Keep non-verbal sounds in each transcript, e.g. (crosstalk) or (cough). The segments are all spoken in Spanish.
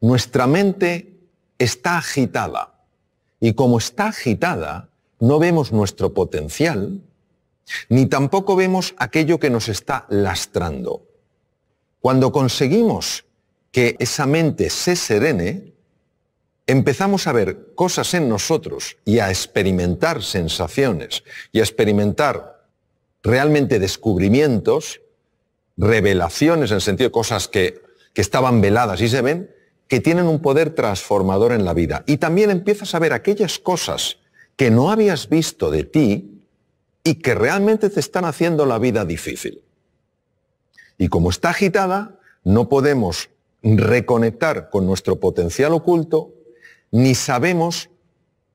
nuestra mente está agitada. Y como está agitada, no vemos nuestro potencial, ni tampoco vemos aquello que nos está lastrando. Cuando conseguimos que esa mente se serene, empezamos a ver cosas en nosotros y a experimentar sensaciones y a experimentar realmente descubrimientos, revelaciones en el sentido de cosas que, que estaban veladas y se ven, que tienen un poder transformador en la vida. Y también empiezas a ver aquellas cosas que no habías visto de ti y que realmente te están haciendo la vida difícil. Y como está agitada, no podemos reconectar con nuestro potencial oculto, ni sabemos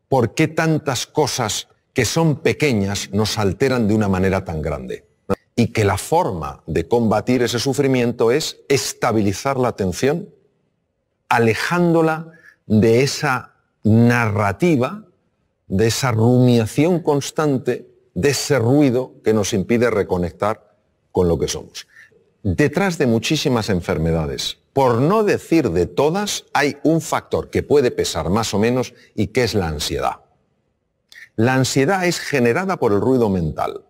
por qué tantas cosas que son pequeñas nos alteran de una manera tan grande. Y que la forma de combatir ese sufrimiento es estabilizar la atención, alejándola de esa narrativa, de esa rumiación constante, de ese ruido que nos impide reconectar con lo que somos. Detrás de muchísimas enfermedades, por no decir de todas, hay un factor que puede pesar más o menos y que es la ansiedad. La ansiedad es generada por el ruido mental.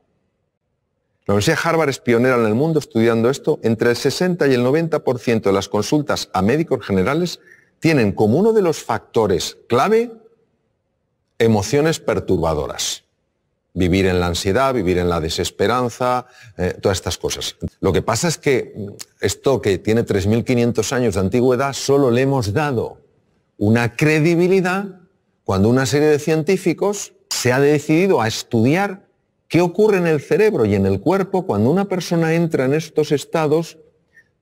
La Universidad de Harvard es pionera en el mundo estudiando esto. Entre el 60 y el 90% de las consultas a médicos generales tienen como uno de los factores clave emociones perturbadoras vivir en la ansiedad, vivir en la desesperanza, eh, todas estas cosas. Lo que pasa es que esto que tiene 3.500 años de antigüedad, solo le hemos dado una credibilidad cuando una serie de científicos se ha decidido a estudiar qué ocurre en el cerebro y en el cuerpo cuando una persona entra en estos estados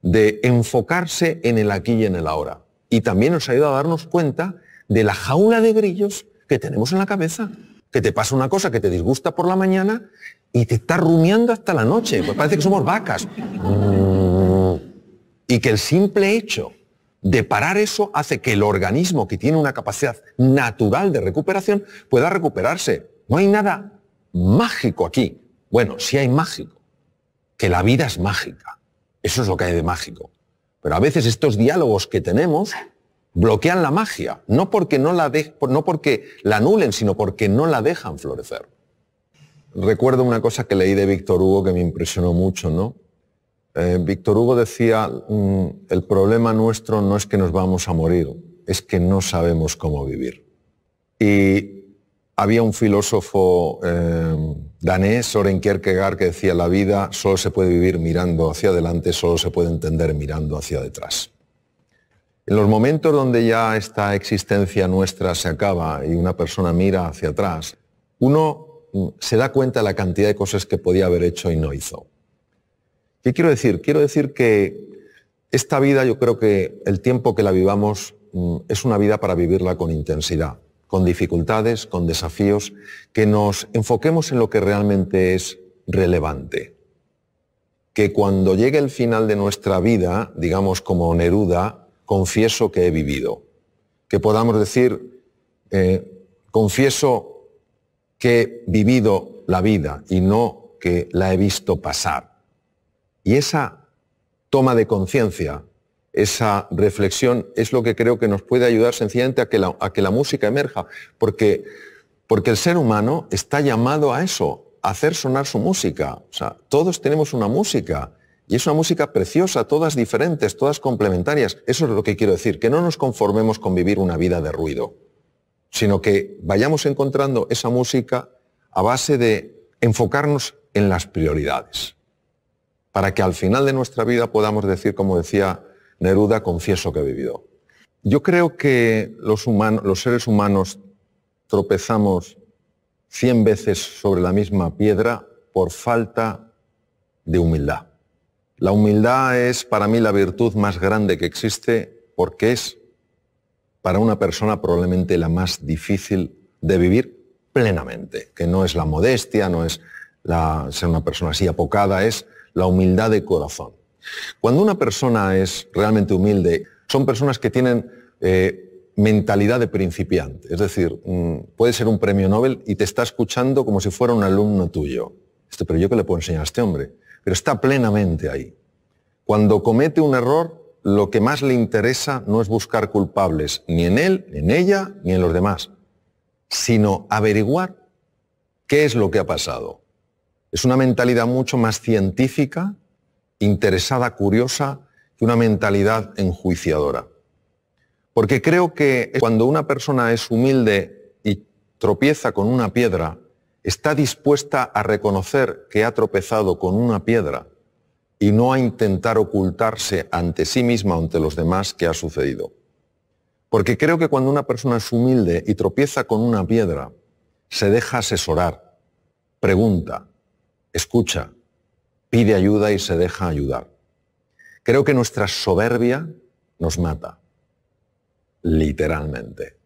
de enfocarse en el aquí y en el ahora. Y también nos ha ayudado a darnos cuenta de la jaula de grillos que tenemos en la cabeza que te pasa una cosa que te disgusta por la mañana y te está rumiando hasta la noche. Pues parece que somos vacas. Y que el simple hecho de parar eso hace que el organismo, que tiene una capacidad natural de recuperación, pueda recuperarse. No hay nada mágico aquí. Bueno, sí hay mágico. Que la vida es mágica. Eso es lo que hay de mágico. Pero a veces estos diálogos que tenemos bloquean la magia, no porque no la, no porque la anulen, sino porque no la dejan florecer. Recuerdo una cosa que leí de Víctor Hugo que me impresionó mucho, ¿no? Eh, Víctor Hugo decía, mm, el problema nuestro no es que nos vamos a morir, es que no sabemos cómo vivir. Y había un filósofo eh, danés, Soren Kierkegaard, que decía, la vida solo se puede vivir mirando hacia adelante, solo se puede entender mirando hacia detrás. En los momentos donde ya esta existencia nuestra se acaba y una persona mira hacia atrás, uno mm, se da cuenta de la cantidad de cosas que podía haber hecho y no hizo. ¿Qué quiero decir? Quiero decir que esta vida yo creo que el tiempo que la vivamos mm, es una vida para vivirla con intensidad, con dificultades, con desafíos, que nos enfoquemos en lo que realmente es relevante. Que cuando llegue el final de nuestra vida, digamos como Neruda, confieso que he vivido. Que podamos decir, eh, confieso que he vivido la vida y no que la he visto pasar. Y esa toma de conciencia, esa reflexión es lo que creo que nos puede ayudar sencillamente a que la, a que la música emerja, porque, porque el ser humano está llamado a eso, a hacer sonar su música. O sea, todos tenemos una música y es una música preciosa, todas diferentes, todas complementarias. Eso es lo que quiero decir, que no nos conformemos con vivir una vida de ruido, sino que vayamos encontrando esa música a base de enfocarnos en las prioridades, para que al final de nuestra vida podamos decir, como decía Neruda, confieso que he vivido. Yo creo que los, humanos, los seres humanos tropezamos cien veces sobre la misma piedra por falta de humildad. La humildad es para mí la virtud más grande que existe porque es para una persona probablemente la más difícil de vivir plenamente, que no es la modestia, no es ser una persona así apocada, es la humildad de corazón. Cuando una persona es realmente humilde, son personas que tienen eh, mentalidad de principiante, es decir, mm, puede ser un premio Nobel y te está escuchando como si fuera un alumno tuyo. pero yo qué le puedo enseñar a este hombre pero está plenamente ahí. Cuando comete un error, lo que más le interesa no es buscar culpables ni en él, ni en ella, ni en los demás, sino averiguar qué es lo que ha pasado. Es una mentalidad mucho más científica, interesada, curiosa, que una mentalidad enjuiciadora. Porque creo que cuando una persona es humilde y tropieza con una piedra, está dispuesta a reconocer que ha tropezado con una piedra y no a intentar ocultarse ante sí misma o ante los demás que ha sucedido. Porque creo que cuando una persona es humilde y tropieza con una piedra, se deja asesorar, pregunta, escucha, pide ayuda y se deja ayudar. Creo que nuestra soberbia nos mata, literalmente.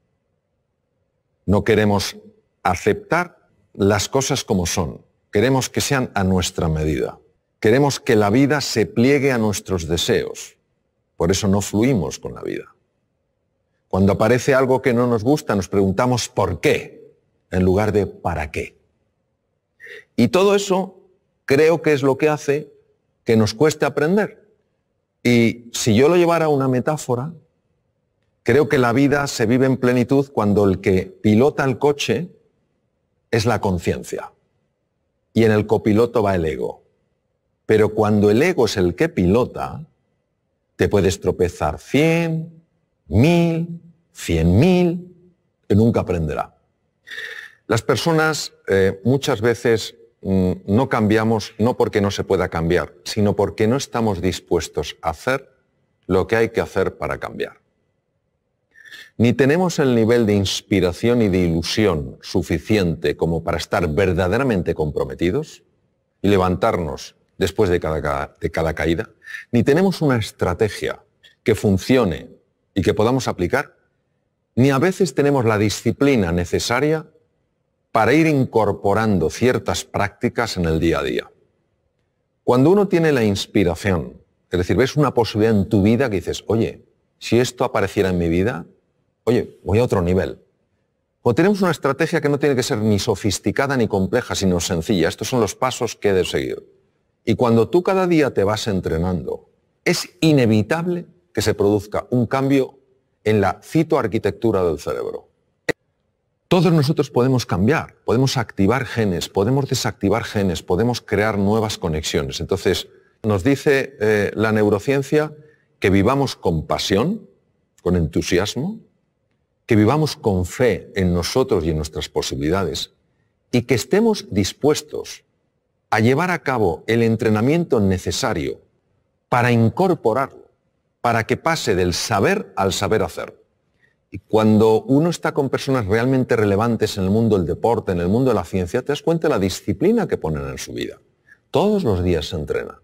No queremos aceptar las cosas como son, queremos que sean a nuestra medida. Queremos que la vida se pliegue a nuestros deseos. Por eso no fluimos con la vida. Cuando aparece algo que no nos gusta, nos preguntamos por qué, en lugar de para qué. Y todo eso creo que es lo que hace que nos cueste aprender. Y si yo lo llevara a una metáfora, creo que la vida se vive en plenitud cuando el que pilota el coche es la conciencia. Y en el copiloto va el ego. Pero cuando el ego es el que pilota, te puedes tropezar 100, 1000, 100 mil, que nunca aprenderá. Las personas eh, muchas veces no cambiamos no porque no se pueda cambiar, sino porque no estamos dispuestos a hacer lo que hay que hacer para cambiar. Ni tenemos el nivel de inspiración y de ilusión suficiente como para estar verdaderamente comprometidos y levantarnos después de cada, de cada caída, ni tenemos una estrategia que funcione y que podamos aplicar, ni a veces tenemos la disciplina necesaria para ir incorporando ciertas prácticas en el día a día. Cuando uno tiene la inspiración, es decir, ves una posibilidad en tu vida que dices, oye, si esto apareciera en mi vida, oye, voy a otro nivel. O tenemos una estrategia que no tiene que ser ni sofisticada ni compleja, sino sencilla. Estos son los pasos que he de seguir. Y cuando tú cada día te vas entrenando, es inevitable que se produzca un cambio en la citoarquitectura del cerebro. Todos nosotros podemos cambiar, podemos activar genes, podemos desactivar genes, podemos crear nuevas conexiones. Entonces, nos dice eh, la neurociencia que vivamos con pasión, con entusiasmo, que vivamos con fe en nosotros y en nuestras posibilidades y que estemos dispuestos a llevar a cabo el entrenamiento necesario para incorporarlo, para que pase del saber al saber hacer. Y cuando uno está con personas realmente relevantes en el mundo del deporte, en el mundo de la ciencia, te das cuenta de la disciplina que ponen en su vida. Todos los días se entrena.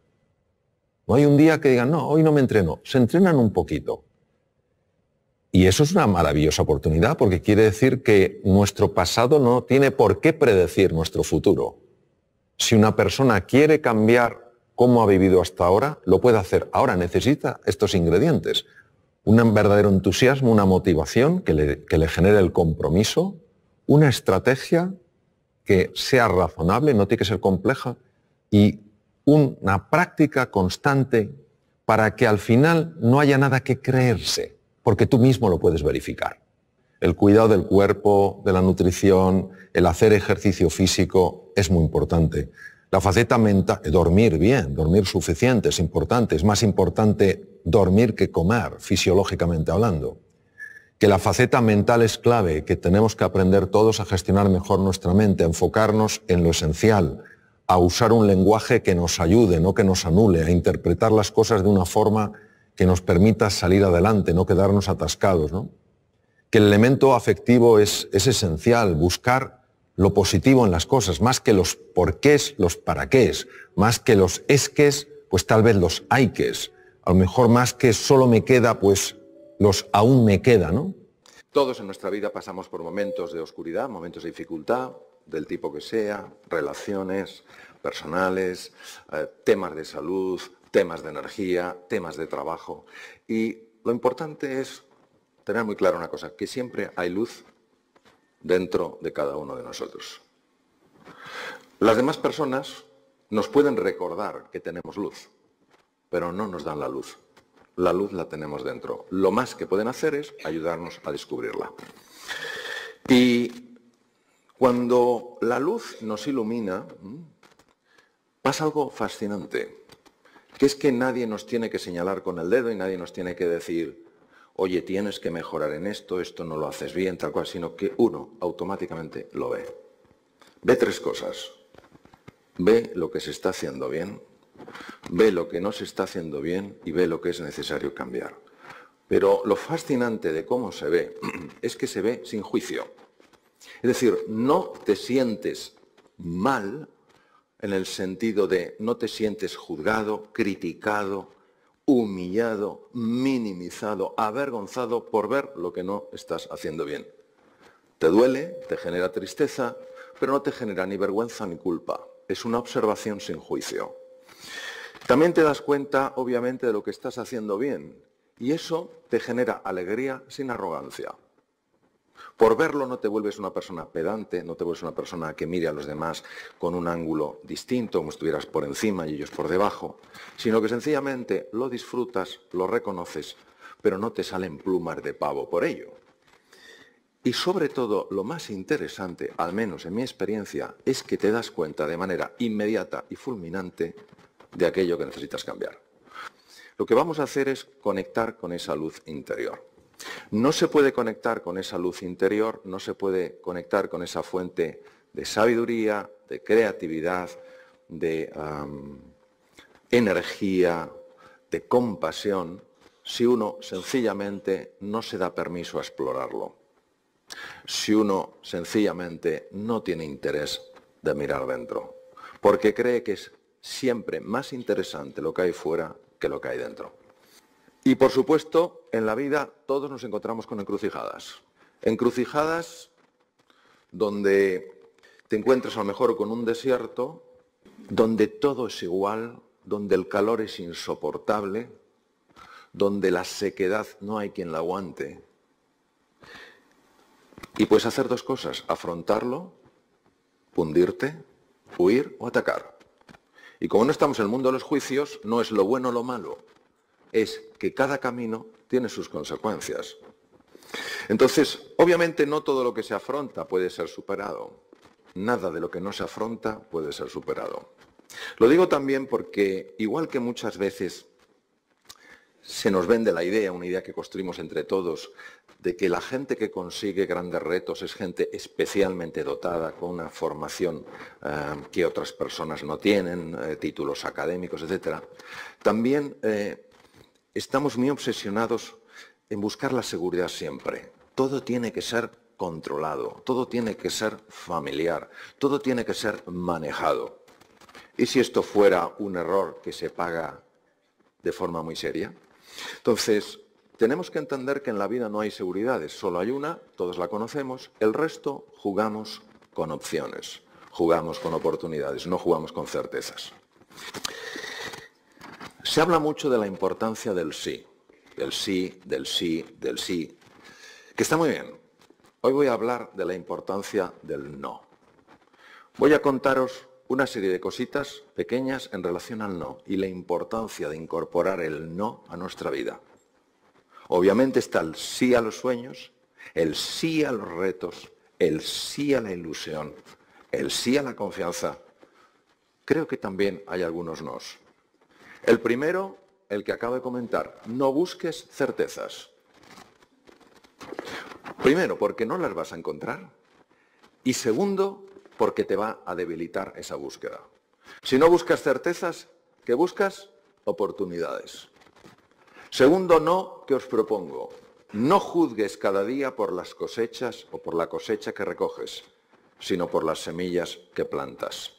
No hay un día que digan, no, hoy no me entreno. Se entrenan un poquito. Y eso es una maravillosa oportunidad porque quiere decir que nuestro pasado no tiene por qué predecir nuestro futuro. Si una persona quiere cambiar cómo ha vivido hasta ahora, lo puede hacer. Ahora necesita estos ingredientes. Un verdadero entusiasmo, una motivación que le, genere el compromiso, una estrategia que sea razonable, no tiene que ser compleja, y una práctica constante para que al final no haya nada que creerse, porque tú mismo lo puedes verificar. El cuidado del cuerpo, de la nutrición, el hacer ejercicio físico es muy importante. La faceta mental, dormir bien, dormir suficiente es importante. Es más importante dormir que comer, fisiológicamente hablando. Que la faceta mental es clave, que tenemos que aprender todos a gestionar mejor nuestra mente, a enfocarnos en lo esencial, a usar un lenguaje que nos ayude, no que nos anule, a interpretar las cosas de una forma que nos permita salir adelante, no quedarnos atascados. ¿no? Que el elemento afectivo es, es esencial, buscar lo positivo en las cosas, más que los porqués, los para qué, más que los esques, pues tal vez los hayques, a lo mejor más que solo me queda, pues los aún me queda, ¿no? Todos en nuestra vida pasamos por momentos de oscuridad, momentos de dificultad, del tipo que sea, relaciones personales, eh, temas de salud, temas de energía, temas de trabajo. Y lo importante es tener muy claro una cosa, que siempre hay luz dentro de cada uno de nosotros. Las demás personas nos pueden recordar que tenemos luz, pero no nos dan la luz. La luz la tenemos dentro. Lo más que pueden hacer es ayudarnos a descubrirla. Y cuando la luz nos ilumina, pasa algo fascinante, que es que nadie nos tiene que señalar con el dedo y nadie nos tiene que decir, oye, tienes que mejorar en esto, esto no lo haces bien, tal cual, sino que uno automáticamente lo ve. Ve tres cosas. Ve lo que se está haciendo bien, ve lo que no se está haciendo bien y ve lo que es necesario cambiar. Pero lo fascinante de cómo se ve (clears throat) es que se ve sin juicio. Es decir, no te sientes mal en el sentido de no te sientes juzgado, criticado, humillado, minimizado, avergonzado por ver lo que no estás haciendo bien. Te duele, te genera tristeza, pero no te genera ni vergüenza ni culpa. Es una observación sin juicio. También te das cuenta, obviamente, de lo que estás haciendo bien. Y eso te genera alegría sin arrogancia. Por verlo no te vuelves una persona pedante, no te vuelves una persona que mire a los demás con un ángulo distinto, como estuvieras por encima y ellos por debajo, sino que sencillamente lo disfrutas, lo reconoces, pero no te salen plumas de pavo por ello. Y sobre todo, lo más interesante, al menos en mi experiencia, es que te das cuenta de manera inmediata y fulminante de aquello que necesitas cambiar. Lo que vamos a hacer es conectar con esa luz interior. No se puede conectar con esa luz interior, no se puede conectar con esa fuente de sabiduría, de creatividad, de energía, de compasión, si uno sencillamente no se da permiso a explorarlo. Si uno sencillamente no tiene interés de mirar dentro, porque cree que es siempre más interesante lo que hay fuera que lo que hay dentro. Y por supuesto, en la vida todos nos encontramos con encrucijadas. Encrucijadas donde te encuentras a lo mejor con un desierto, donde todo es igual, donde el calor es insoportable, donde la sequedad no hay quien la aguante. Y puedes hacer dos cosas, afrontarlo, hundirte, huir o atacar. Y como no estamos en el mundo de los juicios, no es lo bueno o lo malo, es que cada camino tiene sus consecuencias. Entonces, obviamente no todo lo que se afronta puede ser superado. Nada de lo que no se afronta puede ser superado. Lo digo también porque, igual que muchas veces se nos vende la idea, una idea que construimos entre todos, de que la gente que consigue grandes retos es gente especialmente dotada, con una formación eh, que otras personas no tienen, eh, títulos académicos, etc. También eh, estamos muy obsesionados en buscar la seguridad siempre. Todo tiene que ser controlado, todo tiene que ser familiar, todo tiene que ser manejado. ¿Y si esto fuera un error que se paga de forma muy seria? Entonces, tenemos que entender que en la vida no hay seguridades, solo hay una, todos la conocemos, el resto jugamos con opciones, jugamos con oportunidades, no jugamos con certezas. Se habla mucho de la importancia del sí, del sí, del sí, del sí, que está muy bien. Hoy voy a hablar de la importancia del no. Voy a contaros una serie de cositas pequeñas en relación al no y la importancia de incorporar el no a nuestra vida. Obviamente está el sí a los sueños, el sí a los retos, el sí a la ilusión, el sí a la confianza. Creo que también hay algunos nos. El primero, el que acabo de comentar, no busques certezas. Primero, porque no las vas a encontrar. Y segundo, porque te va a debilitar esa búsqueda. Si no buscas certezas, ¿qué buscas? Oportunidades. Segundo no que os propongo, no juzgues cada día por las cosechas o por la cosecha que recoges, sino por las semillas que plantas.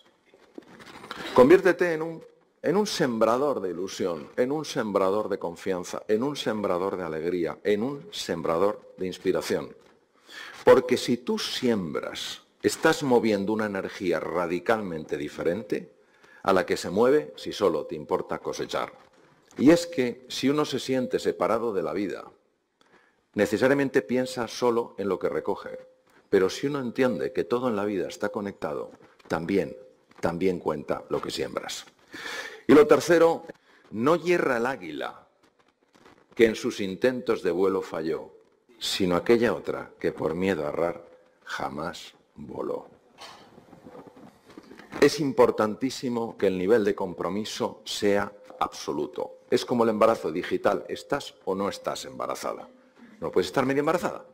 Conviértete en un, en un sembrador de ilusión, en un sembrador de confianza, en un sembrador de alegría, en un sembrador de inspiración. Porque si tú siembras estás moviendo una energía radicalmente diferente a la que se mueve si solo te importa cosechar. Y es que si uno se siente separado de la vida, necesariamente piensa solo en lo que recoge. Pero si uno entiende que todo en la vida está conectado, también, también cuenta lo que siembras. Y lo tercero, no hierra el águila que en sus intentos de vuelo falló, sino aquella otra que por miedo a errar jamás voló. Es importantísimo que el nivel de compromiso sea absoluto. Es como el embarazo digital, ¿estás o no estás embarazada? No puedes estar medio embarazada.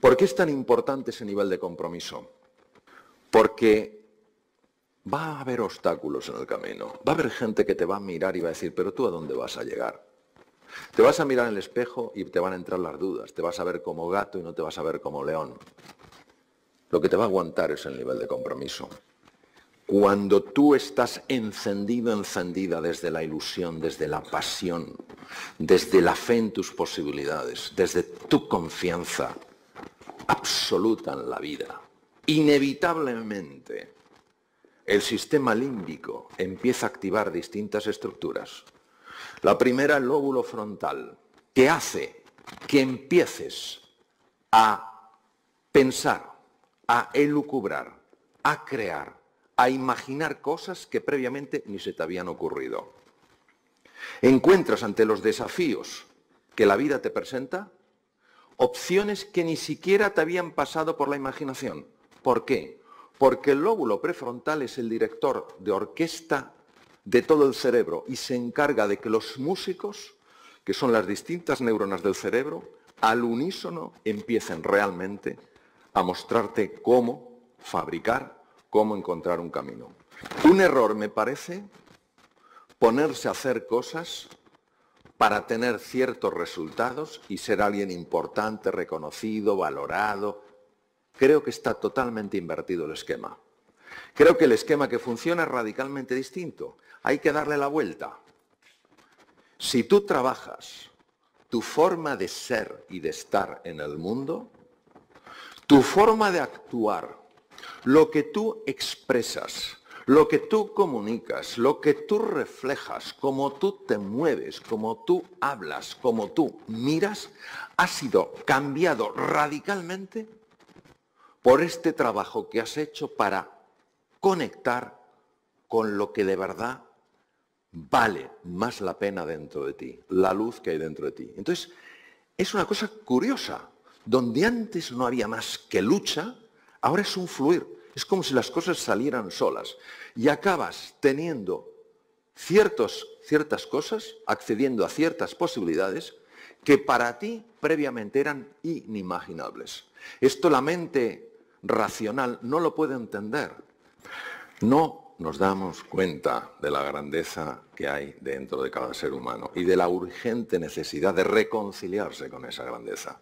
¿Por qué es tan importante ese nivel de compromiso? Porque va a haber obstáculos en el camino. Va a haber gente que te va a mirar y va a decir, pero tú a dónde vas a llegar. Te vas a mirar en el espejo y te van a entrar las dudas. Te vas a ver como gato y no te vas a ver como león. Lo que te va a aguantar es el nivel de compromiso. Cuando tú estás encendido, encendida desde la ilusión, desde la pasión, desde la fe en tus posibilidades, desde tu confianza absoluta en la vida, inevitablemente el sistema límbico empieza a activar distintas estructuras. La primera, el lóbulo frontal, que hace que empieces a pensar, a elucubrar, a crear, a imaginar cosas que previamente ni se te habían ocurrido. Encuentras ante los desafíos que la vida te presenta opciones que ni siquiera te habían pasado por la imaginación. ¿Por qué? Porque el lóbulo prefrontal es el director de orquesta de todo el cerebro y se encarga de que los músicos, que son las distintas neuronas del cerebro, al unísono empiecen realmente a mostrarte cómo fabricar, cómo encontrar un camino. Un error me parece ponerse a hacer cosas para tener ciertos resultados y ser alguien importante, reconocido, valorado. Creo que está totalmente invertido el esquema. Creo que el esquema que funciona es radicalmente distinto. Hay que darle la vuelta. Si tú trabajas tu forma de ser y de estar en el mundo, tu forma de actuar, lo que tú expresas, lo que tú comunicas, lo que tú reflejas, cómo tú te mueves, cómo tú hablas, cómo tú miras, ha sido cambiado radicalmente por este trabajo que has hecho para conectar con lo que de verdad vale más la pena dentro de ti, la luz que hay dentro de ti. Entonces, es una cosa curiosa. Donde antes no había más que lucha, ahora es un fluir. Es como si las cosas salieran solas y acabas teniendo ciertos, ciertas cosas, accediendo a ciertas posibilidades que para ti previamente eran inimaginables. Esto la mente racional no lo puede entender. No nos damos cuenta de la grandeza que hay dentro de cada ser humano y de la urgente necesidad de reconciliarse con esa grandeza.